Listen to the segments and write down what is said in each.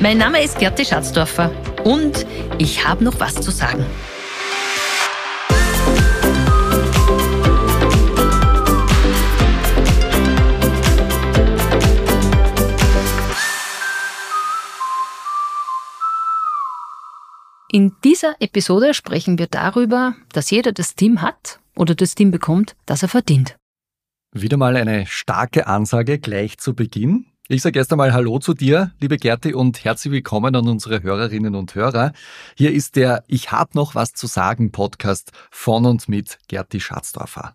Mein Name ist Gerti Schatzdorfer und ich habe noch was zu sagen. In dieser Episode sprechen wir darüber, dass jeder das Team hat oder das Team bekommt, das er verdient. Wieder mal eine starke Ansage gleich zu Beginn. Ich sage erst einmal Hallo zu dir, liebe Gerti, und herzlich willkommen an unsere Hörerinnen und Hörer. Hier ist der Ich hab noch was zu sagen Podcast von und mit Gerti Schatzdorfer.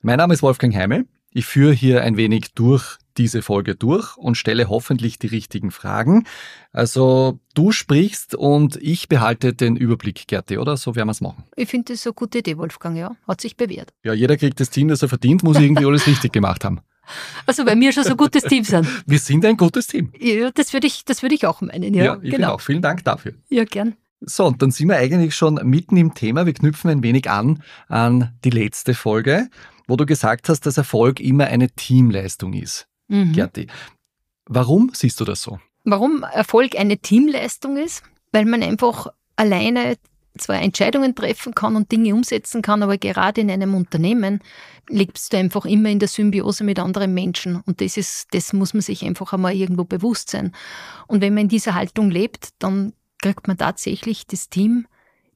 Mein Name ist Wolfgang Heimel. Ich führe hier ein wenig durch diese Folge durch und stelle hoffentlich die richtigen Fragen. Also du sprichst und ich behalte den Überblick, Gerti, oder? So werden wir es machen. Ich finde das eine gute Idee, Wolfgang, ja. Hat sich bewährt. Ja, jeder kriegt das Team, das er verdient, muss irgendwie alles richtig gemacht haben. Also weil wir schon so ein gutes Team sind. Wir sind ein gutes Team. Ja, das würde ich, das ich auch meinen. Ja, ja ich genau. auch. Vielen Dank dafür. Ja, gern. So, und dann sind wir eigentlich schon mitten im Thema. Wir knüpfen ein wenig an an die letzte Folge, wo du gesagt hast, dass Erfolg immer eine Teamleistung ist. Mhm. Gerti, warum siehst du das so? Warum Erfolg eine Teamleistung ist? Weil man einfach alleine zwar Entscheidungen treffen kann und Dinge umsetzen kann, aber gerade in einem Unternehmen lebst du einfach immer in der Symbiose mit anderen Menschen. Und das ist, das muss man sich einfach einmal irgendwo bewusst sein. Und wenn man in dieser Haltung lebt, dann kriegt man tatsächlich das Team,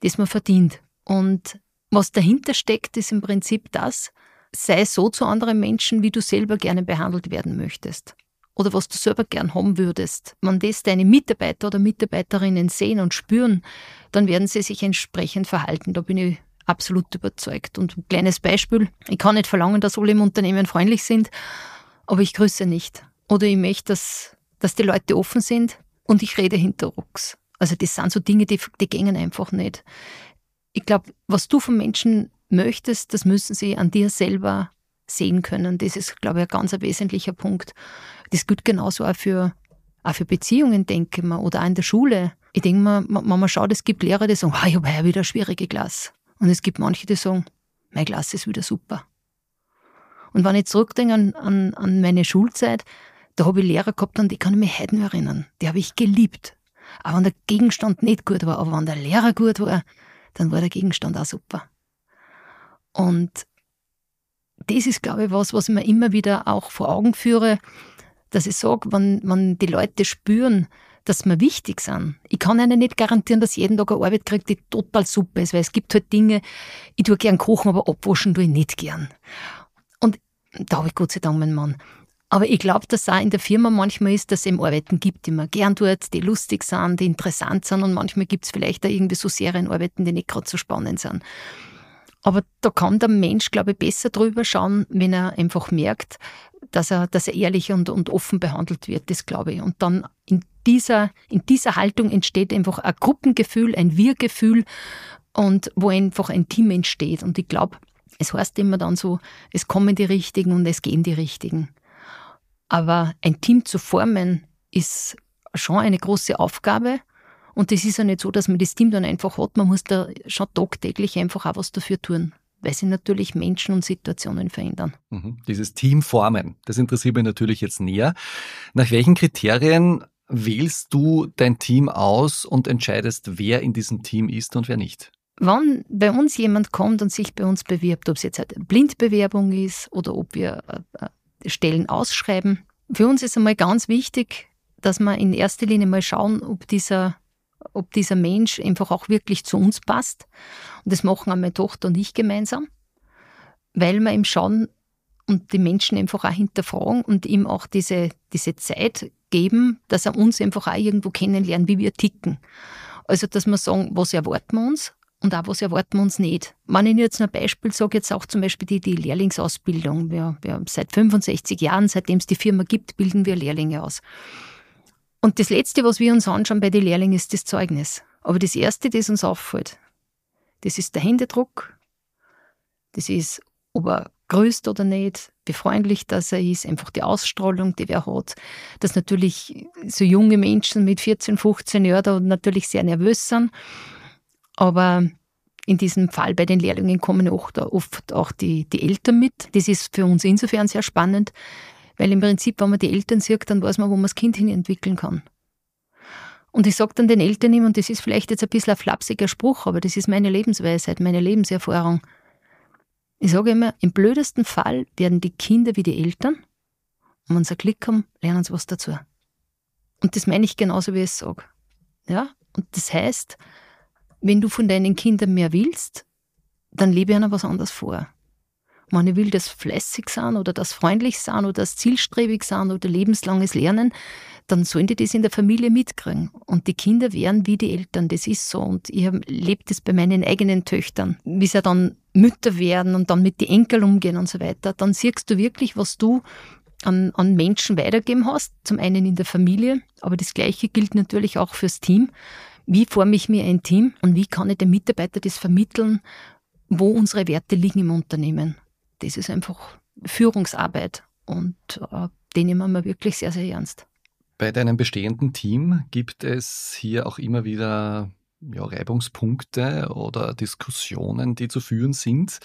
das man verdient. Und was dahinter steckt, ist im Prinzip das, sei so zu anderen Menschen, wie du selber gerne behandelt werden möchtest oder was du selber gern haben würdest. Wenn das deine Mitarbeiter oder Mitarbeiterinnen sehen und spüren, dann werden sie sich entsprechend verhalten. Da bin ich absolut überzeugt. Und ein kleines Beispiel, ich kann nicht verlangen, dass alle im Unternehmen freundlich sind, aber ich grüße nicht. Oder ich möchte, dass, dass die Leute offen sind und ich rede hinter Rucks. Also das sind so Dinge, die, die gehen einfach nicht. Ich glaube, was du von Menschen möchtest, das müssen sie an dir selber sehen können. Das ist, glaube ich, ein ganz wesentlicher Punkt. Das gilt genauso auch für, auch für Beziehungen, denke ich mal, oder auch in der Schule. Ich denke mal, wenn man schaut, es gibt Lehrer, die sagen, oh, ich habe ja wieder schwierige Klasse. Und es gibt manche, die sagen, meine Klasse ist wieder super. Und wenn ich zurückdenke an, an, an meine Schulzeit, da habe ich Lehrer gehabt, an die kann ich mich heute noch erinnern. Die habe ich geliebt. Aber wenn der Gegenstand nicht gut war, aber wenn der Lehrer gut war, dann war der Gegenstand auch super. Und das ist, glaube ich, was, was ich mir immer wieder auch vor Augen führe, dass ich sage, wenn, wenn die Leute spüren, dass wir wichtig sind. Ich kann ihnen nicht garantieren, dass jeden Tag eine Arbeit kriegt, die total super ist, weil es gibt halt Dinge, ich tue gern kochen, aber abwaschen tue ich nicht gern. Und da habe ich Gott sei Dank meinen Mann. Aber ich glaube, dass es auch in der Firma manchmal ist, dass es eben Arbeiten gibt, die man gern tut, die lustig sind, die interessant sind und manchmal gibt es vielleicht auch irgendwie so Serienarbeiten, die nicht gerade so spannend sind. Aber da kann der Mensch, glaube ich, besser drüber schauen, wenn er einfach merkt, dass er, dass er ehrlich und, und offen behandelt wird, das glaube ich. Und dann in dieser, in dieser Haltung entsteht einfach ein Gruppengefühl, ein Wir-Gefühl und wo einfach ein Team entsteht. Und ich glaube, es heißt immer dann so, es kommen die Richtigen und es gehen die Richtigen. Aber ein Team zu formen ist schon eine große Aufgabe und das ist ja nicht so, dass man das Team dann einfach hat. Man muss da schon tagtäglich einfach auch was dafür tun, weil sich natürlich Menschen und Situationen verändern. Mhm. Dieses Team formen, das interessiert mich natürlich jetzt näher. Nach welchen Kriterien wählst du dein Team aus und entscheidest, wer in diesem Team ist und wer nicht? Wenn bei uns jemand kommt und sich bei uns bewirbt, ob es jetzt eine Blindbewerbung ist oder ob wir äh, äh, Stellen ausschreiben, für uns ist einmal ganz wichtig, dass wir in erster Linie mal schauen, ob dieser ob dieser Mensch einfach auch wirklich zu uns passt. Und das machen auch meine Tochter und ich gemeinsam, weil wir ihm schauen und die Menschen einfach auch hinterfragen und ihm auch diese, diese Zeit geben, dass er uns einfach auch irgendwo kennenlernt, wie wir ticken. Also, dass wir sagen, was erwarten wir uns und auch was erwarten wir uns nicht. Wenn ich jetzt ein Beispiel sage, jetzt auch zum Beispiel die, die Lehrlingsausbildung. Wir, wir seit 65 Jahren, seitdem es die Firma gibt, bilden wir Lehrlinge aus. Und das Letzte, was wir uns anschauen bei den Lehrlingen, ist das Zeugnis. Aber das Erste, das uns auffällt, das ist der Händedruck, das ist, ob er grüßt oder nicht, wie freundlich das er ist, einfach die Ausstrahlung, die er hat. Dass natürlich so junge Menschen mit 14, 15 Jahren da natürlich sehr nervös sind. Aber In diesem Fall bei den Lehrlingen kommen oft auch die, die Eltern mit. Das ist für uns insofern sehr spannend, weil im Prinzip, wenn man die Eltern sieht, dann weiß man, wo man das Kind hin entwickeln kann. Und ich sage dann den Eltern immer, und das ist vielleicht jetzt ein bisschen ein flapsiger Spruch, aber das ist meine Lebensweisheit, meine Lebenserfahrung. Ich sage immer, im blödesten Fall werden die Kinder wie die Eltern. Und wenn sie Glück haben, lernen sie was dazu. Und das meine ich genauso, wie ich es sage. Ja? Und das heißt, wenn du von deinen Kindern mehr willst, dann lebe ihnen was anderes vor. Ich will, dass fleißig sein oder das freundlich sein oder das zielstrebig sein oder lebenslanges Lernen, dann sollen die das in der Familie mitkriegen. Und die Kinder werden wie die Eltern, das ist so. Und ich lebe das bei meinen eigenen Töchtern, wie sie dann Mütter werden und dann mit den Enkeln umgehen und so weiter. Dann siehst du wirklich, was du an, an Menschen weitergeben hast. Zum einen in der Familie, aber das Gleiche gilt natürlich auch fürs Team. Wie forme ich mir ein Team und wie kann ich den Mitarbeiter das vermitteln, wo unsere Werte liegen im Unternehmen? Das ist einfach Führungsarbeit und äh, den nehmen wir wirklich sehr, sehr ernst. Bei deinem bestehenden Team gibt es hier auch immer wieder ja, Reibungspunkte oder Diskussionen, die zu führen sind?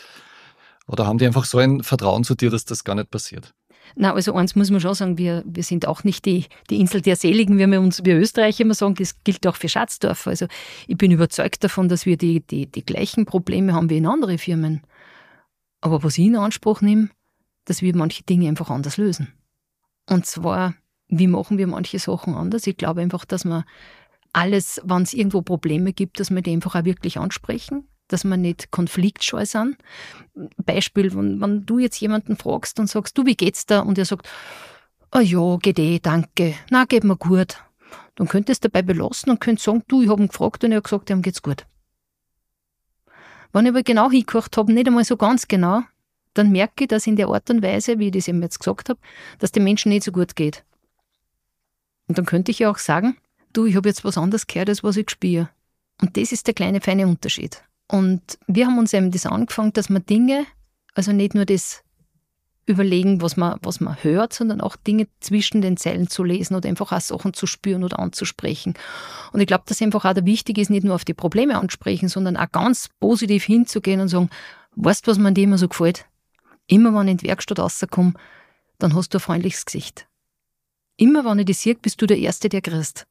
Oder haben die einfach so ein Vertrauen zu dir, dass das gar nicht passiert? Na, also eins muss man schon sagen, wir, wir sind auch nicht die, die Insel der Seligen, wie wir uns wir Österreicher immer sagen, das gilt auch für Schatzdorf. Also ich bin überzeugt davon, dass wir die, die, die gleichen Probleme haben wie in anderen Firmen. Aber was ich in Anspruch nehme, dass wir manche Dinge einfach anders lösen. Und zwar, wie machen wir manche Sachen anders? Ich glaube einfach, dass man alles, wenn es irgendwo Probleme gibt, dass wir die einfach auch wirklich ansprechen, dass wir nicht konfliktscheu sind. Beispiel, wenn, wenn du jetzt jemanden fragst und sagst, du, wie geht's da? Und er sagt, ah oh ja, geht eh, danke, na, geht mir gut. Dann könntest du dabei belassen und könntest sagen, du, ich habe ihn gefragt und er hat gesagt, ihm geht's gut. Wenn ich aber genau hingehört habe, nicht einmal so ganz genau, dann merke ich, dass in der Art und Weise, wie ich das eben jetzt gesagt habe, dass dem Menschen nicht so gut geht. Und dann könnte ich ja auch sagen, du, ich habe jetzt was anderes gehört, als was ich spüre. Und das ist der kleine feine Unterschied. Und wir haben uns eben das angefangen, dass man Dinge, also nicht nur das überlegen, was man, was man hört, sondern auch Dinge zwischen den Zeilen zu lesen oder einfach auch Sachen zu spüren oder anzusprechen. Und ich glaube, dass einfach auch der wichtig ist, nicht nur auf die Probleme ansprechen, sondern auch ganz positiv hinzugehen und sagen, weißt du, was mir dir immer so gefällt? Immer wenn ich in die Werkstatt rauskomme, dann hast du ein freundliches Gesicht. Immer wenn ich dich sehe, bist du der Erste, der kriegst.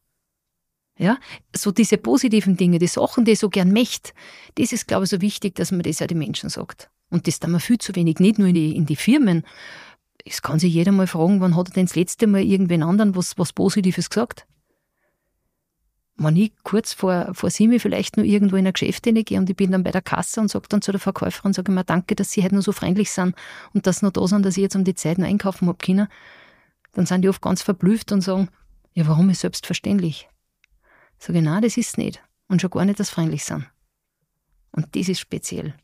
Ja, so diese positiven Dinge, die Sachen, die ich so gern möchte, das ist, glaube ich, so wichtig, dass man das ja den Menschen sagt. Und das tun wir viel zu wenig, nicht nur in die, in die Firmen. Es kann sich jeder mal fragen, wann hat er denn das letzte Mal irgendwen anderen was, was Positives gesagt? Wenn ich kurz vor, vor sieben vielleicht nur irgendwo in ein Geschäft hineingehe und ich bin dann bei der Kasse und sage dann zu der Verkäuferin, sage ich mir, danke, dass Sie heute nur so freundlich sind und dass Sie noch da sind, dass ich jetzt um die Zeit noch einkaufen habe können, dann sind die oft ganz verblüfft und sagen, ja, warum ist selbstverständlich? Sage ich, nein, das ist nicht. Und schon gar nicht das freundlich sind. Und das ist speziell.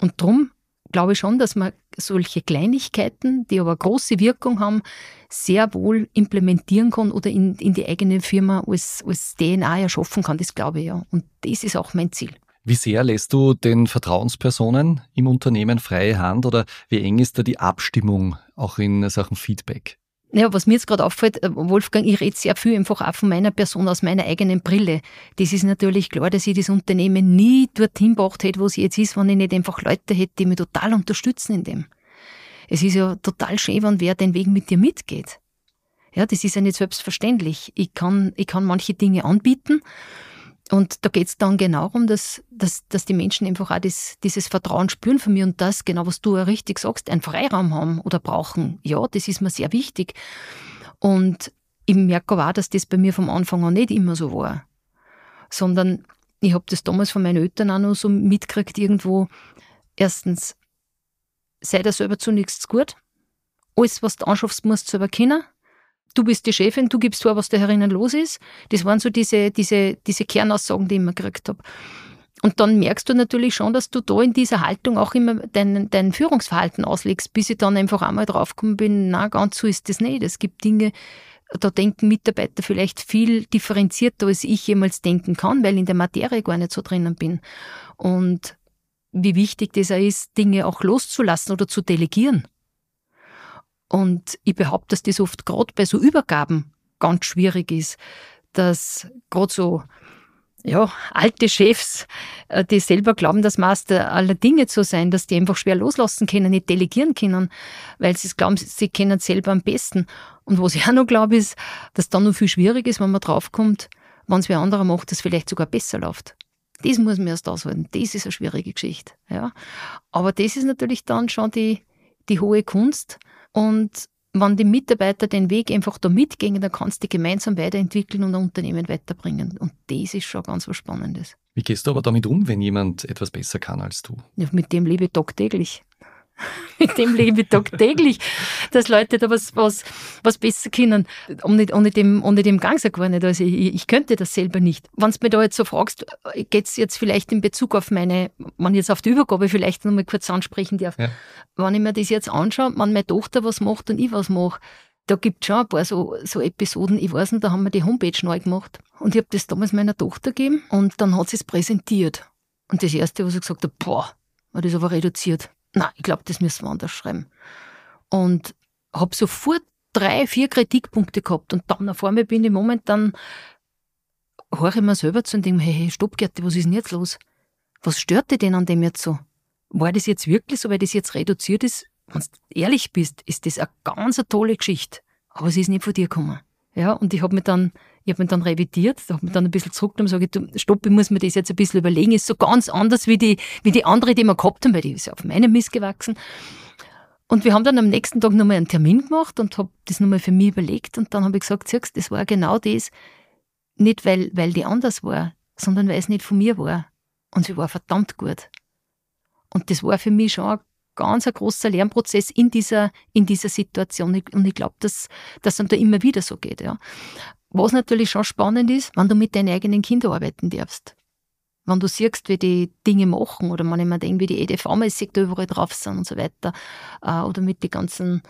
Und darum glaube ich schon, dass man solche Kleinigkeiten, die aber große Wirkung haben, sehr wohl implementieren kann oder in, in die eigene Firma als, als DNA erschaffen kann. Das glaube ich ja. Und das ist auch mein Ziel. Wie sehr lässt du den Vertrauenspersonen im Unternehmen freie Hand oder wie eng ist da die Abstimmung auch in Sachen Feedback? Ja, was mir jetzt gerade auffällt, äh, Wolfgang, ich rede sehr viel einfach auch von meiner Person aus meiner eigenen Brille. Das ist natürlich klar, dass ich das Unternehmen nie dorthin gebracht hätte, wo es jetzt ist, wenn ich nicht einfach Leute hätte, die mich total unterstützen in dem. Es ist ja total schön, wenn wer den Weg mit dir mitgeht. Ja, das ist ja nicht selbstverständlich. Ich kann, ich kann manche Dinge anbieten und da geht es dann genau darum, dass, dass, dass die Menschen einfach auch das, dieses Vertrauen spüren von mir und das, genau was du ja richtig sagst, einen Freiraum haben oder brauchen. Ja, das ist mir sehr wichtig. Und ich merke aber auch, dass das bei mir vom Anfang an nicht immer so war. Sondern ich habe das damals von meinen Eltern auch noch so mitgekriegt, irgendwo. Erstens, sei dir selber zunächst gut. Alles, was du anschaffst, musst du selber kennen du bist die Chefin, du gibst vor, was da herinnen los ist. Das waren so diese, diese, diese Kernaussagen, die ich immer gekriegt habe. Und dann merkst du natürlich schon, dass du da in dieser Haltung auch immer dein, dein Führungsverhalten auslegst, bis ich dann einfach einmal draufgekommen bin, na, ganz so ist das nicht. Es gibt Dinge, da denken Mitarbeiter vielleicht viel differenzierter, als ich jemals denken kann, weil ich in der Materie gar nicht so drinnen bin. Und wie wichtig das auch ist, Dinge auch loszulassen oder zu delegieren. Und ich behaupte, dass das oft gerade bei so Übergaben ganz schwierig ist, dass gerade so ja, alte Chefs, äh, die selber glauben, dass Master aller Dinge zu sein, dass die einfach schwer loslassen können, nicht delegieren können, weil sie glauben, sie kennen selber am besten. Und was ich auch noch glaube, ist, dass dann noch viel schwierig ist, wenn man draufkommt, wenn es wer anderer macht, dass vielleicht sogar besser läuft. Das muss man erst aushalten. Das ist eine schwierige Geschichte. Ja. Aber das ist natürlich dann schon die, die hohe Kunst. Und wenn die Mitarbeiter den Weg einfach da mitgehen, dann kannst du die gemeinsam weiterentwickeln und ein Unternehmen weiterbringen. Und das ist schon ganz was Spannendes. Wie gehst du aber damit um, wenn jemand etwas besser kann als du? Ja, mit dem lebe ich tagtäglich. mit dem lebe ich tagtäglich, dass Leute da was, was, was besser können. Ohne, ohne, dem, ohne dem gang gar nicht. Also ich, ich könnte das selber nicht. Wenn du mir da jetzt so fragst, geht es jetzt vielleicht in Bezug auf meine, wenn ich jetzt auf die Übergabe vielleicht nochmal kurz ansprechen darf. Ja. Wenn ich mir das jetzt anschaue, wenn meine Tochter was macht und ich was mache, da gibt es schon ein paar so, so Episoden, ich weiß nicht, da haben wir die Homepage neu gemacht. Und ich habe das damals meiner Tochter gegeben und dann hat sie es präsentiert. Und das Erste, was ich gesagt habe, boah, war das aber reduziert na, ich glaube, das müssen wir anders schreiben. Und habe sofort drei, vier Kritikpunkte gehabt und dann auf einmal bin ich momentan, höre ich mir selber zu und denke, hey, hey, stopp, Gerti, was ist denn jetzt los? Was stört dich denn an dem jetzt so? War das jetzt wirklich so, weil das jetzt reduziert ist? Wenn du ehrlich bist, ist das eine ganz eine tolle Geschichte. Aber es ist nicht von dir gekommen. Ja, und ich habe mich dann, ich habe mich dann revidiert, habe mich dann ein bisschen zurückgenommen und sage, stopp, ich muss mir das jetzt ein bisschen überlegen, ist so ganz anders wie die, wie die andere, die wir gehabt haben, weil die ist ja auf meinem Mist gewachsen. Und wir haben dann am nächsten Tag nochmal einen Termin gemacht und habe das nochmal für mich überlegt und dann habe ich gesagt, siehst, das war genau das, nicht weil, weil die anders war, sondern weil es nicht von mir war. Und sie war verdammt gut. Und das war für mich schon ein ganz ein großer Lernprozess in dieser, in dieser Situation. Und ich glaube, dass das dann da immer wieder so geht. Ja. Was natürlich schon spannend ist, wenn du mit deinen eigenen Kindern arbeiten darfst. Wenn du siehst, wie die Dinge machen oder man immer denkt, wie die EDV-mäßig da überall drauf sind und so weiter, äh, oder mit den ganzen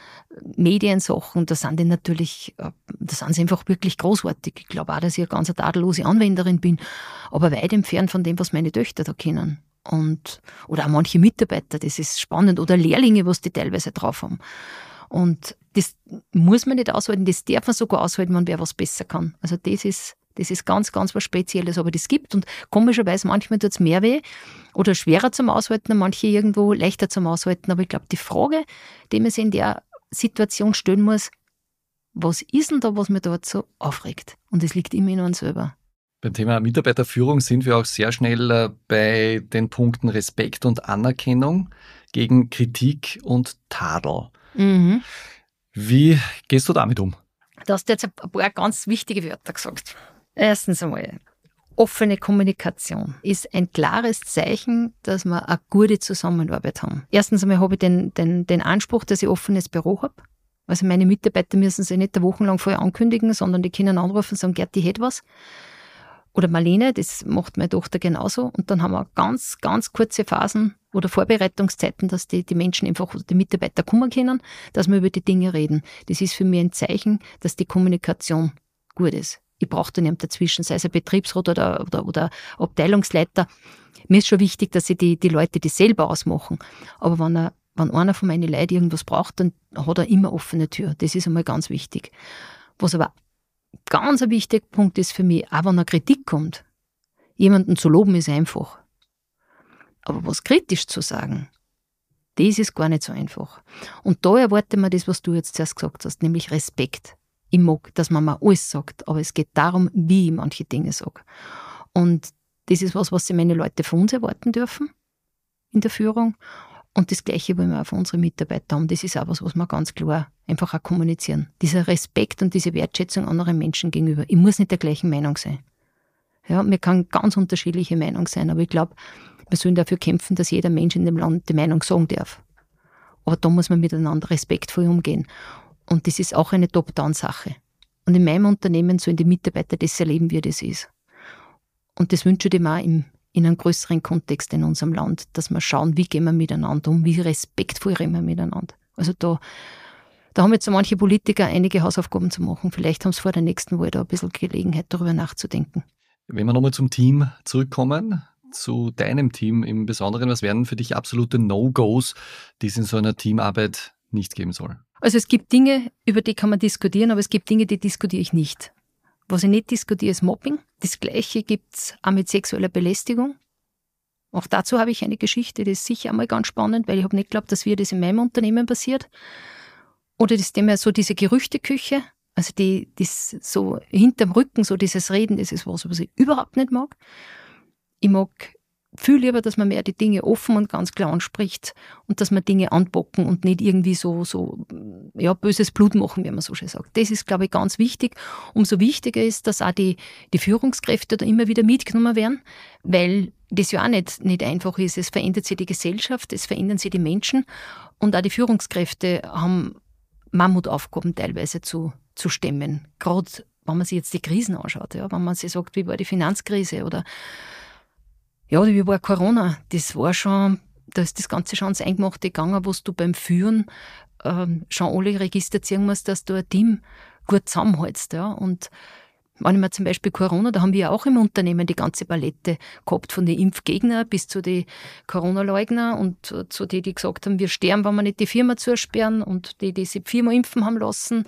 Mediensachen, da sind die natürlich, äh, da sind sie einfach wirklich großartig. Ich glaube auch, dass ich eine ganz tadellose Anwenderin bin, aber weit entfernt von dem, was meine Töchter da kennen und, oder auch manche Mitarbeiter, das ist spannend, oder Lehrlinge, was die teilweise drauf haben. Und das muss man nicht aushalten, das darf man sogar aushalten, wenn wer was besser kann. Also das ist, das ist ganz, ganz was Spezielles, aber das gibt und komischerweise manchmal tut es mehr weh oder schwerer zum Aushalten, manche irgendwo leichter zum Aushalten. Aber ich glaube, die Frage, die man sich in der Situation stellen muss, was ist denn da, was mir dort so aufregt? Und es liegt immer in uns selber. Beim Thema Mitarbeiterführung sind wir auch sehr schnell äh, bei den Punkten Respekt und Anerkennung gegen Kritik und Tadel. Mhm. Wie gehst du damit um? Du hast jetzt ein paar ganz wichtige Wörter gesagt. Erstens einmal, offene Kommunikation ist ein klares Zeichen, dass wir eine gute Zusammenarbeit haben. Erstens einmal habe ich den, den, den Anspruch, dass ich ein offenes Büro habe. Also meine Mitarbeiter müssen sich nicht wochenlang vorher ankündigen, sondern die können anrufen und sagen, Gerd, ich hätte was oder Marlene, das macht meine Tochter genauso. Und dann haben wir ganz, ganz kurze Phasen oder Vorbereitungszeiten, dass die, die Menschen einfach, die Mitarbeiter kommen können, dass wir über die Dinge reden. Das ist für mich ein Zeichen, dass die Kommunikation gut ist. Ich brauche da nicht dazwischen, sei es ein Betriebsrat oder, oder, oder Abteilungsleiter. Mir ist schon wichtig, dass sie die, die Leute das selber ausmachen. Aber wenn, er, wenn einer von meinen Leuten irgendwas braucht, dann hat er immer offene Tür. Das ist einmal ganz wichtig. Was aber ganz ein wichtiger Punkt ist für mich, auch wenn eine Kritik kommt, jemanden zu loben ist einfach. Aber was kritisch zu sagen, das ist gar nicht so einfach. Und da erwarte man das, was du jetzt zuerst gesagt hast, nämlich Respekt. Ich mag, dass man mir alles sagt, aber es geht darum, wie ich manche Dinge sage. Und das ist was, was sich meine Leute von uns erwarten dürfen in der Führung. Und das Gleiche wollen wir auch von unseren Mitarbeitern haben. Das ist auch was, was wir ganz klar einfach auch kommunizieren. Dieser Respekt und diese Wertschätzung anderen Menschen gegenüber. Ich muss nicht der gleichen Meinung sein. Ja, mir kann ganz unterschiedliche Meinung sein, aber ich glaube, wir sollen dafür kämpfen, dass jeder Mensch in dem Land die Meinung sagen darf. Aber da muss man miteinander respektvoll umgehen. Und das ist auch eine Top-Down-Sache. Und in meinem Unternehmen sollen die Mitarbeiter das erleben, wie das ist. Und das wünsche ich dem auch in einem größeren Kontext in unserem Land, dass wir schauen, wie gehen wir miteinander um, wie respektvoll reden wir miteinander. Also da, da haben jetzt so manche Politiker einige Hausaufgaben zu machen. Vielleicht haben sie vor der nächsten Wahl da ein bisschen Gelegenheit, darüber nachzudenken. Wenn wir nochmal zum Team zurückkommen, zu deinem Team im Besonderen, was wären für dich absolute No-Gos, die es in so einer Teamarbeit nicht geben soll? Also es gibt Dinge, über die kann man diskutieren, aber es gibt Dinge, die diskutiere ich nicht Was ich nicht diskutiere, ist Mobbing. Das Gleiche gibt es auch mit sexueller Belästigung. Auch dazu habe ich eine Geschichte, die ist sicher einmal ganz spannend, weil ich habe nicht geglaubt, dass wir das in meinem Unternehmen passiert. Oder das Thema so diese Gerüchteküche, also die, das so hinterm Rücken, so dieses Reden, das ist was, was ich überhaupt nicht mag. Ich mag viel lieber, dass man mehr die Dinge offen und ganz klar anspricht und dass man Dinge anbocken und nicht irgendwie so, so ja, böses Blut machen, wie man so schön sagt. Das ist, glaube ich, ganz wichtig. Umso wichtiger ist, dass auch die, die Führungskräfte da immer wieder mitgenommen werden, weil das ja auch nicht, nicht einfach ist. Es verändert sich die Gesellschaft, es verändern sich die Menschen und auch die Führungskräfte haben Mammutaufgaben teilweise zu, zu stemmen. Gerade wenn man sich jetzt die Krisen anschaut, ja, wenn man sich sagt, wie war die Finanzkrise oder ja, wie war Corona? Das war schon, da ist das Ganze schon ins Eingemachte gegangen, wo du beim Führen ähm, schon alle Register ziehen musst, dass du ein Team gut zusammenhältst. Ja. Und wenn ich mir zum Beispiel Corona, da haben wir ja auch im Unternehmen die ganze Palette gehabt, von den Impfgegnern bis zu den Corona-Leugner und zu denen, die gesagt haben, wir sterben, wenn wir nicht die Firma zusperren und die, die sich viermal impfen haben lassen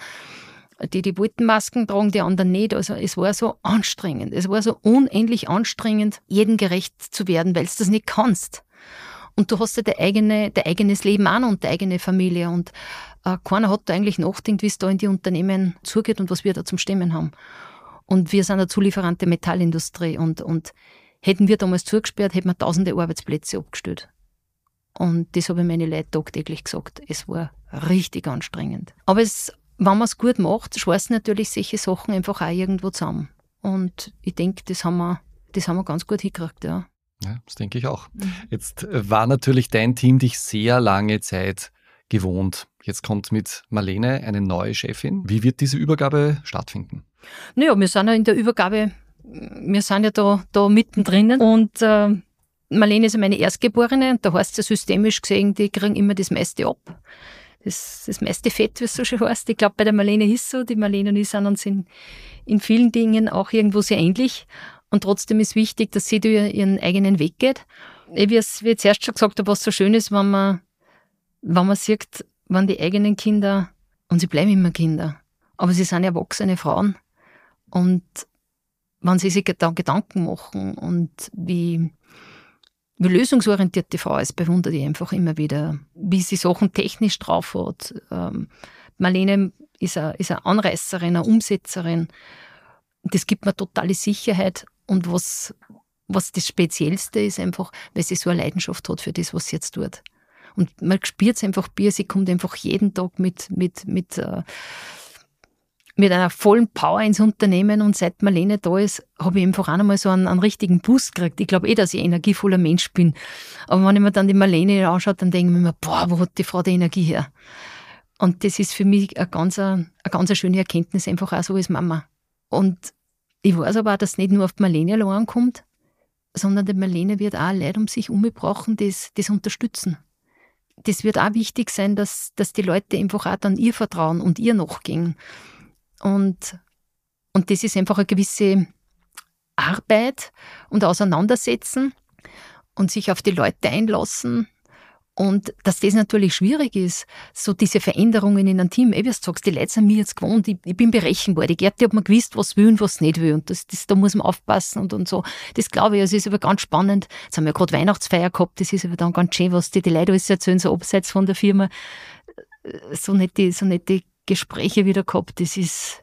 die die wollten Masken tragen, die anderen nicht. Also es war so anstrengend. Es war so unendlich anstrengend, jedem gerecht zu werden, weil du das nicht kannst. Und du hast ja dein, eigene, eigenes Leben an und deine eigene Familie. Und äh, keiner hat da eigentlich nachgedacht, wie es da in die Unternehmen zugeht und was wir da zum Stemmen haben. Und wir sind eine Zulieferant der Metallindustrie. Und, und hätten wir damals zugesperrt, hätten wir tausende Arbeitsplätze abgestellt. Und das habe ich meine Leute tagtäglich gesagt. Es war richtig anstrengend. Aber es wenn man es gut macht, schweißen natürlich solche Sachen einfach auch irgendwo zusammen. Und ich denke, das haben wir, das haben wir ganz gut hingekriegt, ja. Ja, das denke ich auch. Mhm. Jetzt äh, war natürlich dein Team dich sehr lange Zeit gewohnt. Jetzt kommt mit Marlene eine neue Chefin. Wie wird diese Übergabe stattfinden? Naja, wir sind ja in der Übergabe, wir sind ja da, da mittendrin und äh, Marlene ist ja meine Erstgeborene und da heißt es ja systemisch gesehen, die kriegen immer das meiste ab das, das meiste Fett, wie es so schön heißt. Ich glaube, bei der Marlene ist so. Die Marlene und ich sind uns in, in vielen Dingen auch irgendwo sehr ähnlich. Und trotzdem ist wichtig, dass sie durch ihren eigenen Weg geht. Wie wie ich zuerst schon gesagt habe, was so schön ist, wenn man, wenn man sieht, wenn die eigenen Kinder, und sie bleiben immer Kinder, aber sie sind erwachsene Frauen. Und wenn sie sich da Gedanken machen und wie, wie lösungsorientiert die Frau ist, bewundere ich einfach immer wieder, wie sie Sachen technisch drauf hat. Ähm, Marlene ist eine, ist eine Anreißerin, eine Umsetzerin. Das gibt mir totale Sicherheit. Und was, was das Speziellste ist, einfach, weil sie so eine Leidenschaft hat für das, was sie jetzt tut. Und man spürt es einfach Bier, sie kommt einfach jeden Tag mit, mit, mit, äh, mit einer vollen Power ins Unternehmen und seit Marlene da ist, habe ich einfach auch einmal so einen, einen richtigen Boost gekriegt. Ich glaube eh, dass ich ein energievoller Mensch bin. Aber wenn ich mir dann die Marlene anschaue, dann denke ich mir, boah, wo hat die Frau die Energie her? Und das ist für mich eine ganz, eine ganz schöne Erkenntnis, einfach auch so als Mama. Und ich weiß aber auch, dass es nicht nur auf die Marlene allein kommt, sondern die Marlene wird auch Leute um sich umgebracht, das, das unterstützen. Das wird auch wichtig sein, dass, dass die Leute einfach auch dann ihr vertrauen und ihr nachgehen. Und, und das ist einfach eine gewisse Arbeit und Auseinandersetzen und sich auf die Leute einlassen. Und dass das natürlich schwierig ist, so diese Veränderungen in einem Team, eh, wie du sagst, die Leute sind mir jetzt gewohnt, ich, ich bin berechenbar. Die Gerti hat mir gewusst, was will und was nicht will. Und das, das, da muss man aufpassen und, und so. Das glaube ich, also ist aber ganz spannend. Jetzt haben wir gerade Weihnachtsfeier gehabt, das ist aber dann ganz schön, was die, die Leute alles erzählen, so abseits von der Firma. So nette, so nette Gespräche wieder gehabt. Das ist,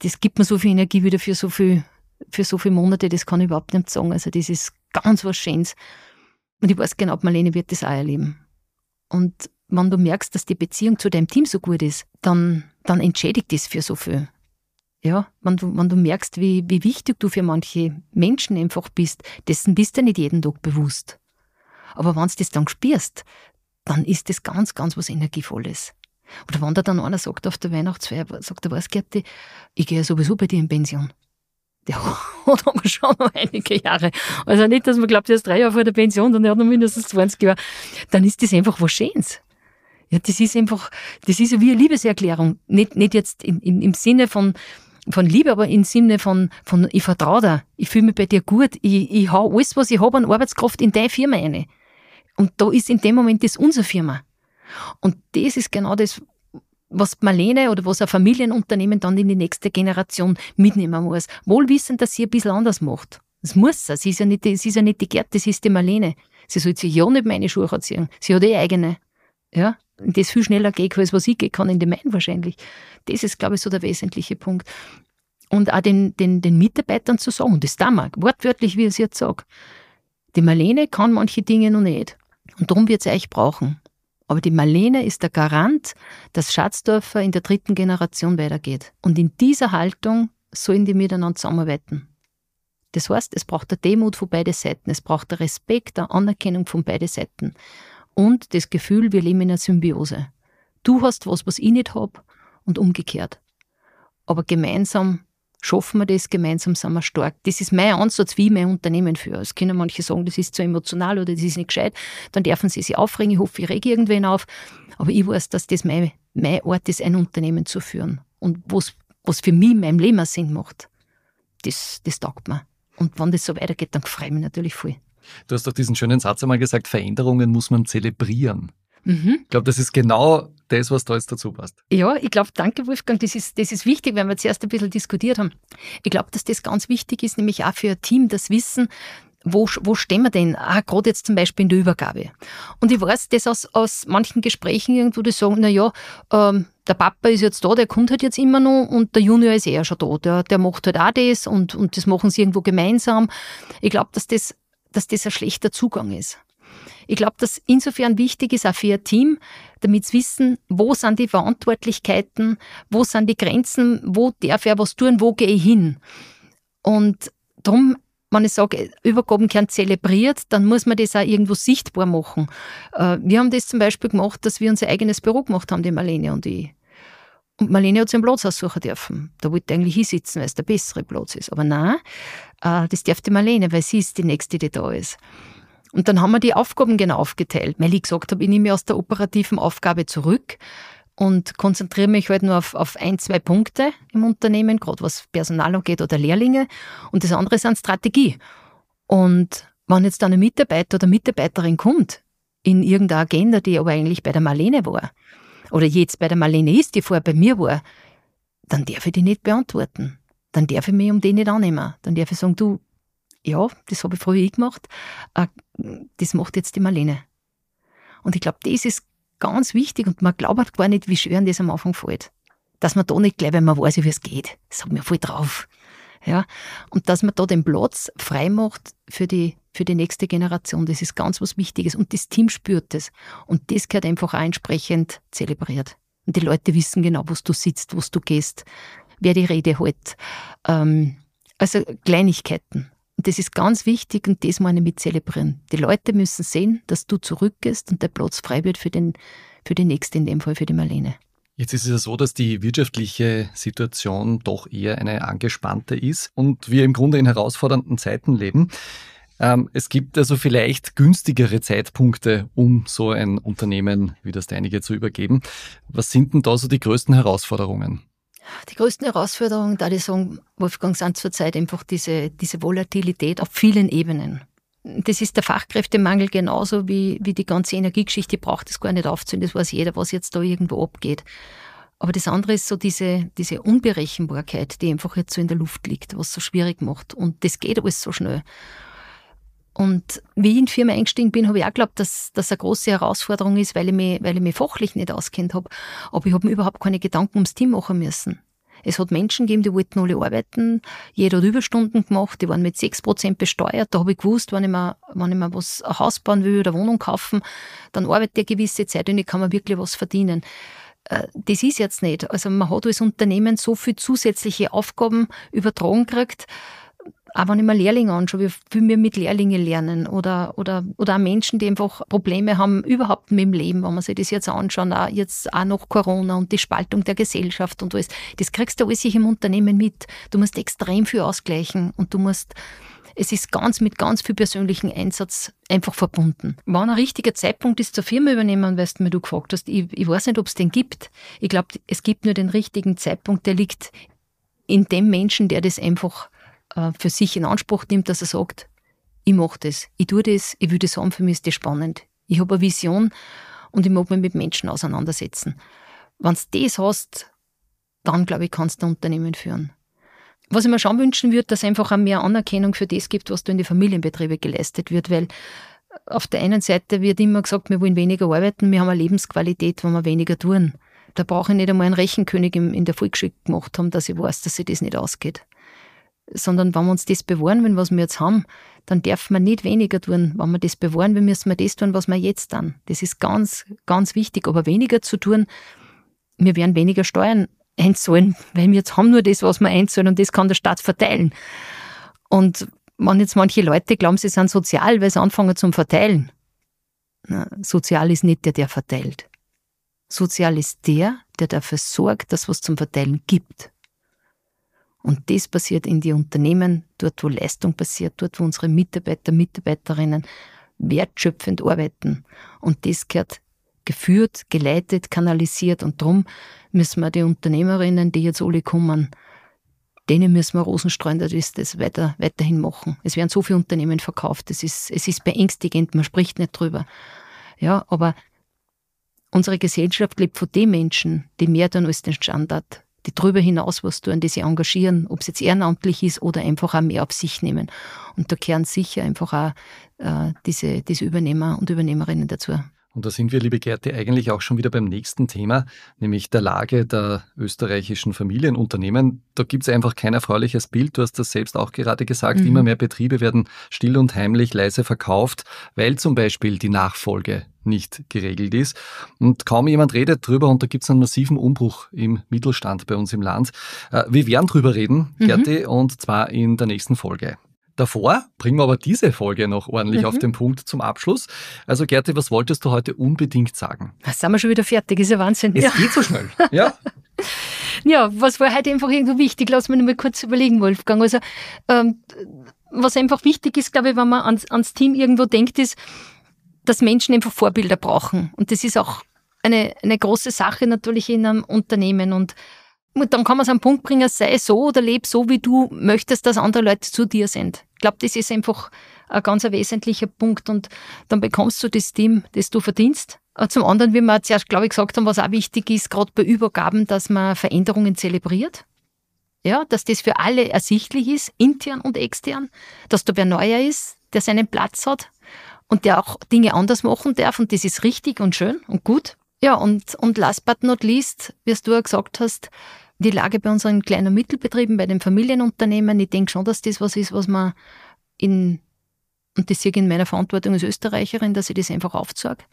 das gibt mir so viel Energie wieder für so viel, für so viele Monate, das kann ich überhaupt nicht sagen. Also das ist ganz was Schönes. Und ich weiß genau, Marlene wird das auch erleben. Und wenn du merkst, dass die Beziehung zu deinem Team so gut ist, dann, dann entschädigt das für so viel. Ja, wenn du, wenn du merkst, wie, wie wichtig du für manche Menschen einfach bist, dessen bist du nicht jeden Tag bewusst. Aber wenn du das dann spürst, dann ist das ganz, ganz was Energievolles. Oder wenn da dann einer sagt auf der Weihnachtsfeier, sagt er, was Gerti, ich gehe ja sowieso bei dir in Pension. Der hat aber schon noch einige Jahre. Also nicht, dass man glaubt, er ist drei Jahre vor der Pension, dann hat er mindestens 20 Jahre. Dann ist das einfach was Schönes. Ja, das ist einfach, das ist wie eine Liebeserklärung. Nicht, nicht jetzt in, in, im Sinne von, von Liebe, aber im Sinne von, von ich vertraue dir, ich fühle mich bei dir gut, ich, ich hau alles, was ich habe an Arbeitskraft in deine Firma rein. Und da ist in dem Moment das unsere Firma. Und das ist genau das, was Marlene oder was ein Familienunternehmen dann in die nächste Generation mitnehmen muss. Wohl wissen, dass sie ein bisschen anders macht. Das muss sie. Sie ist ja nicht, sie ist ja nicht die Gerd, das ist die Marlene. Sie soll sich ja nicht meine Schuhe ziehen. Sie hat eh eigene. Ja, das viel schneller geht, als was ich gehen kann in die meinen wahrscheinlich. Das ist, glaube ich, so der wesentliche Punkt. Und auch den, den, den Mitarbeitern zu sagen, das da mag, wortwörtlich, wie ich es jetzt sage. Die Marlene kann manche Dinge noch nicht. Und darum wird sie euch brauchen. Aber die Marlene ist der Garant, dass Schatzdorfer in der dritten Generation weitergeht. Und in dieser Haltung sollen die miteinander zusammenarbeiten. Das heißt, es braucht der Demut von beiden Seiten, es braucht der Respekt, der Anerkennung von beiden Seiten und das Gefühl, wir leben in einer Symbiose. Du hast was, was ich nicht habe und umgekehrt. Aber gemeinsam schaffen wir das, gemeinsam sind wir stark. Das ist mein Ansatz, wie ich mein Unternehmen führe. Es können manche sagen, das ist zu emotional oder das ist nicht gescheit. Dann dürfen sie sich aufregen. Ich hoffe, ich rege irgendwen auf. Aber ich weiß, dass das mein, mein Ort ist, ein Unternehmen zu führen. Und was, was für mich in meinem Leben Sinn macht, das, das taugt mir. Und wenn das so weitergeht, dann freue ich mich natürlich voll. Du hast doch diesen schönen Satz einmal gesagt, Veränderungen muss man zelebrieren. Mhm. Ich glaube, das ist genau das, was da jetzt dazu passt. Ja, ich glaube, danke Wolfgang, das ist, das ist wichtig, weil wir zuerst ein bisschen diskutiert haben. Ich glaube, dass das ganz wichtig ist, nämlich auch für ein Team, das Wissen, wo, wo stehen wir denn? Ah, gerade jetzt zum Beispiel in der Übergabe. Und ich weiß das aus, aus manchen Gesprächen irgendwo, die sagen, na ja, ähm, der Papa ist jetzt da, der kommt halt jetzt immer noch und der Junior ist eher schon da. Der, der macht halt auch das und, und das machen sie irgendwo gemeinsam. Ich glaube, dass das, dass das ein schlechter Zugang ist. Ich glaube, dass insofern wichtig ist, auch für ein Team, damit sie wissen, wo sind die Verantwortlichkeiten, wo sind die Grenzen, wo darf er was tun, wo gehe ich hin. Und darum, wenn ich sage, Übergaben werden zelebriert, dann muss man das auch irgendwo sichtbar machen. Äh, wir haben das zum Beispiel gemacht, dass wir unser eigenes Büro gemacht haben, die Marlene und ich. Und Marlene hat sich einen Platz aussuchen dürfen. Da wollte eigentlich hinsitzen, weil es der bessere Platz ist. Aber nein, äh, das darf die Marlene, weil sie ist die Nächste, die da ist. Und dann haben wir die Aufgaben genau aufgeteilt. Weil ich gesagt habe, ich nehme mich aus der operativen Aufgabe zurück und konzentriere mich halt nur auf, auf ein, zwei Punkte im Unternehmen, gerade was Personal angeht oder Lehrlinge. Und das andere ist eine Strategie. Und wenn jetzt dann ein Mitarbeiter oder Mitarbeiterin kommt in irgendeine Agenda, die aber eigentlich bei der Marlene war, oder jetzt bei der Marlene ist, die vorher bei mir war, dann darf ich die nicht beantworten. Dann darf ich mich um die nicht annehmen. Dann darf ich sagen, du, ja, das habe ich früher ich gemacht, äh, das macht jetzt die Marlene. Und ich glaube, das ist ganz wichtig und man glaubt gar nicht, wie schwer das am Anfang fällt. Dass man da nicht gleich, wenn man weiß, wie es geht. Das hat mir voll drauf. Ja, und dass man da den Platz frei macht für die, für die nächste Generation, das ist ganz was Wichtiges. Und das Team spürt das. Und das gehört einfach auch entsprechend zelebriert. Und die Leute wissen genau, wo du sitzt, wo du gehst, wer die Rede hält. Ähm, also Kleinigkeiten. Und das ist ganz wichtig und das meine ich mit zelebrieren. Die Leute müssen sehen, dass du zurückgehst und der Platz frei wird für, den, für die Nächste, in dem Fall für die Marlene. Jetzt ist es ja so, dass die wirtschaftliche Situation doch eher eine angespannte ist und wir im Grunde in herausfordernden Zeiten leben. Ähm, es gibt also vielleicht günstigere Zeitpunkte, um so ein Unternehmen wie das deinige zu übergeben. Was sind denn da so die größten Herausforderungen? Die größten Herausforderungen, da ich sagen, Wolfgang, sind zurzeit einfach diese, diese Volatilität auf vielen Ebenen. Das ist der Fachkräftemangel genauso wie, wie die ganze Energiegeschichte, braucht es gar nicht aufzählen, das weiß jeder, was jetzt da irgendwo abgeht. Aber das andere ist so diese, diese Unberechenbarkeit, die einfach jetzt so in der Luft liegt, was so schwierig macht. Und das geht alles so schnell. Und wie ich in die Firma eingestiegen bin, habe ich auch geglaubt, dass das eine große Herausforderung ist, weil ich mich, weil ich mich fachlich nicht auskennt habe. Aber ich habe mir überhaupt keine Gedanken ums Team machen müssen. Es hat Menschen gegeben, die wollten alle arbeiten. Jeder hat Überstunden gemacht, die waren mit 6% besteuert. Da habe ich gewusst, wenn ich mir, wenn ich mir was, ein Haus bauen will oder Wohnung kaufen, dann arbeitet der gewisse Zeit und ich kann mir wirklich was verdienen. Äh, das ist jetzt nicht. Also man hat als Unternehmen so viel zusätzliche Aufgaben übertragen gekriegt, auch wenn ich mir Lehrlinge anschaue, wie viel wir mit Lehrlingen lernen oder, oder, oder auch Menschen, die einfach Probleme haben überhaupt mit dem Leben, wenn man sich das jetzt anschauen, auch jetzt auch noch Corona und die Spaltung der Gesellschaft und alles, das kriegst du alles im Unternehmen mit. Du musst extrem viel ausgleichen und du musst es ist ganz mit ganz viel persönlichen Einsatz einfach verbunden. Wann ein richtiger Zeitpunkt ist, zur Firma übernehmen, weißt du, mir du gefragt hast, ich, ich weiß nicht, ob es den gibt. Ich glaube, es gibt nur den richtigen Zeitpunkt, der liegt in dem Menschen, der das einfach für sich in Anspruch nimmt, dass er sagt, ich mache das, ich tue das, ich will das haben, für mich ist das spannend. Ich habe eine Vision und ich mag mich mit Menschen auseinandersetzen. Wenn du das hast, dann glaube ich, kannst du ein Unternehmen führen. Was ich mir schon wünschen würde, dass einfach auch mehr Anerkennung für das gibt, was da in die Familienbetriebe geleistet wird, weil auf der einen Seite wird immer gesagt, wir wollen weniger arbeiten, wir haben eine Lebensqualität, wenn wir weniger tun. Da brauche ich nicht einmal einen Rechenkönig in der Volksschule gemacht haben, dass ich weiß, dass sich das nicht ausgeht. Sondern wenn wir uns das bewahren wenn was wir jetzt haben, dann darf man nicht weniger tun. Wenn wir das bewahren will, müssen wir das tun, was wir jetzt tun. Das ist ganz, ganz wichtig. Aber weniger zu tun, wir werden weniger Steuern einzahlen, weil wir jetzt haben nur das, was wir einzahlen und das kann der Staat verteilen. Und wenn jetzt manche Leute glauben, sie sind sozial, weil sie anfangen zum Verteilen. Na, sozial ist nicht der, der verteilt. Sozial ist der, der dafür sorgt, dass was zum Verteilen gibt. Und das passiert in die Unternehmen, dort wo Leistung passiert, dort wo unsere Mitarbeiter, Mitarbeiterinnen wertschöpfend arbeiten. Und das gehört geführt, geleitet, kanalisiert. Und darum müssen wir die Unternehmerinnen, die jetzt alle kommen, denen müssen wir Rosenstreuen, das ist das weiter, weiterhin machen. Es werden so viele Unternehmen verkauft. Es ist, es ist beängstigend, man spricht nicht drüber. Ja, aber unsere Gesellschaft lebt von den Menschen, die mehr tun als den Standard, die darüber hinaus was tun, die sich engagieren, ob es jetzt ehrenamtlich ist oder einfach auch mehr auf sich nehmen. Und da kehren sicher einfach auch äh, diese, diese Übernehmer und Übernehmerinnen dazu. Und da sind wir, liebe Gerti, eigentlich auch schon wieder beim nächsten Thema, nämlich der Lage der österreichischen Familienunternehmen. Da gibt es einfach kein erfreuliches Bild. Du hast das selbst auch gerade gesagt. Mhm. Immer mehr Betriebe werden still und heimlich leise verkauft, weil zum Beispiel die Nachfolge nicht geregelt ist. Und kaum jemand redet drüber und da gibt es einen massiven Umbruch im Mittelstand bei uns im Land. Äh, wir werden drüber reden, mhm. Gerti, und zwar in der nächsten Folge. Davor bringen wir aber diese Folge noch ordentlich mhm. auf den Punkt zum Abschluss. Also Gerti, was wolltest du heute unbedingt sagen? Was sind wir schon wieder fertig? Ist ja Wahnsinn. Es ja. geht so schnell. Ja. ja, was war heute einfach irgendwo wichtig? Lass mich mal kurz überlegen, Wolfgang. Also, ähm, was einfach wichtig ist, glaube ich, wenn man ans, ans Team irgendwo denkt, ist, dass Menschen einfach Vorbilder brauchen. Und das ist auch eine, eine große Sache natürlich in einem Unternehmen. Und dann kann man es am Punkt bringen, sei so oder leb so, wie du möchtest, dass andere Leute zu dir sind. Ich glaube, das ist einfach ein ganz wesentlicher Punkt und dann bekommst du das Team, das du verdienst. Äh, zum anderen, wie wir zuerst, glaube ich, gesagt haben, was auch wichtig ist, gerade bei Übergaben, dass man Veränderungen zelebriert. Ja, dass das für alle ersichtlich ist, intern und extern, dass da wer neuer ist, der seinen Platz hat und der auch Dinge anders machen darf und das ist richtig und schön und gut. Ja, und, und last but not least, wie du ja gesagt hast, die Lage bei unseren kleinen und Mittelbetrieben, bei den Familienunternehmen, ich denke schon, dass das was ist, was man in, und das sehe ich in meiner Verantwortung als Österreicherin, dass ich das einfach aufzeige.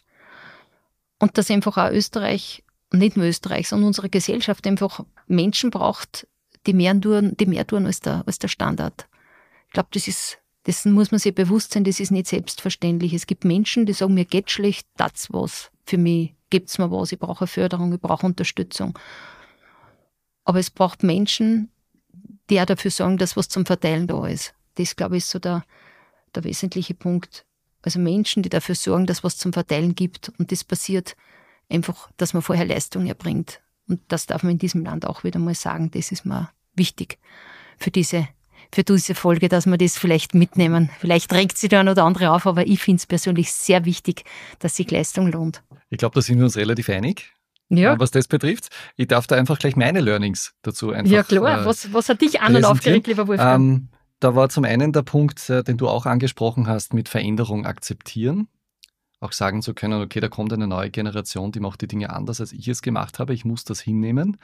Und dass einfach auch Österreich, nicht nur Österreich, sondern unsere Gesellschaft einfach Menschen braucht, die mehr tun, die mehr tun als der, als der Standard. Ich glaube, das ist, dessen muss man sich bewusst sein, das ist nicht selbstverständlich. Es gibt Menschen, die sagen, mir geht schlecht, das was. Für mich gibt's mir was, ich brauche Förderung, ich brauche Unterstützung. Aber es braucht Menschen, die auch dafür sorgen, dass was zum Verteilen da ist. Das, glaube ich, ist so der, der wesentliche Punkt. Also Menschen, die dafür sorgen, dass was zum Verteilen gibt. Und das passiert einfach, dass man vorher Leistung erbringt. Und das darf man in diesem Land auch wieder mal sagen. Das ist mir wichtig für diese, für diese Folge, dass wir das vielleicht mitnehmen. Vielleicht regt sich der ein oder andere auf, aber ich finde es persönlich sehr wichtig, dass sich Leistung lohnt. Ich glaube, da sind wir uns relativ einig ja. was das betrifft. Ich darf da einfach gleich meine Learnings dazu einfach. Ja, klar. Äh, was, was hat dich an und aufgeregt, lieber Wolfgang? Ähm, da war zum einen der Punkt, äh, den du auch angesprochen hast, mit Veränderung akzeptieren. Auch sagen zu können, okay, da kommt eine neue Generation, die macht die Dinge anders, als ich es gemacht habe. Ich muss das hinnehmen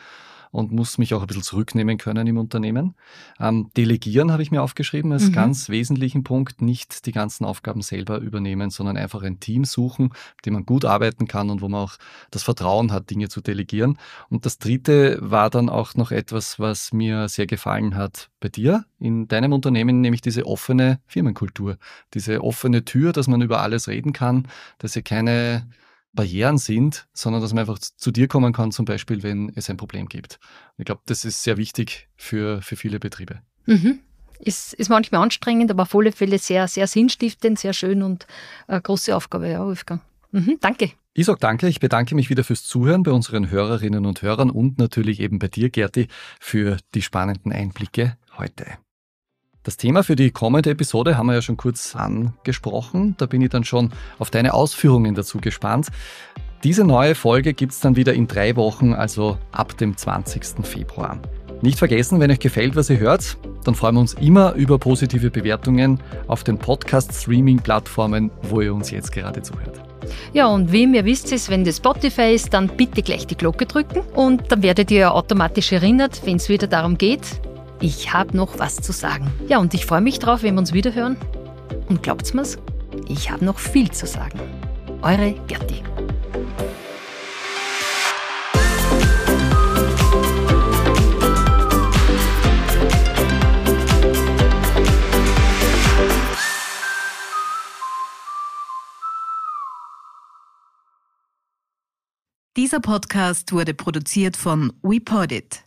und muss mich auch ein bisschen zurücknehmen können im Unternehmen. Ähm, delegieren habe ich mir aufgeschrieben als mhm. ganz wesentlichen Punkt. Nicht die ganzen Aufgaben selber übernehmen, sondern einfach ein Team suchen, mit dem man gut arbeiten kann und wo man auch das Vertrauen hat, Dinge zu delegieren. Und das dritte war dann auch noch etwas, was mir sehr gefallen hat bei dir in deinem Unternehmen, nämlich diese offene Firmenkultur, diese offene Tür, dass man über alles reden kann, dass ihr keine Barrieren sind, sondern dass man einfach zu dir kommen kann, zum Beispiel, wenn es ein Problem gibt. Und ich glaube, das ist sehr wichtig für, für viele Betriebe. Mhm. Ist, ist manchmal anstrengend, aber auf alle Fälle sehr, sehr sinnstiftend, sehr schön und eine große Aufgabe, ja, Wolfgang. Mhm, danke. Ich sage danke. Ich bedanke mich wieder fürs Zuhören bei unseren Hörerinnen und Hörern und natürlich eben bei dir, Gerti, für die spannenden Einblicke heute. Das Thema für die kommende Episode haben wir ja schon kurz angesprochen. Da bin ich dann schon auf deine Ausführungen dazu gespannt. Diese neue Folge gibt es dann wieder in drei Wochen, also ab dem 20. Februar. Nicht vergessen, wenn euch gefällt, was ihr hört, dann freuen wir uns immer über positive Bewertungen auf den Podcast-Streaming-Plattformen, wo ihr uns jetzt gerade zuhört. Ja, und wem ihr wisst es, wenn das Spotify ist, dann bitte gleich die Glocke drücken und dann werdet ihr automatisch erinnert, wenn es wieder darum geht, ich habe noch was zu sagen. Ja, und ich freue mich drauf, wenn wir uns wiederhören. Und glaubt's mir's, ich habe noch viel zu sagen. Eure Gerti. Dieser Podcast wurde produziert von WePodit.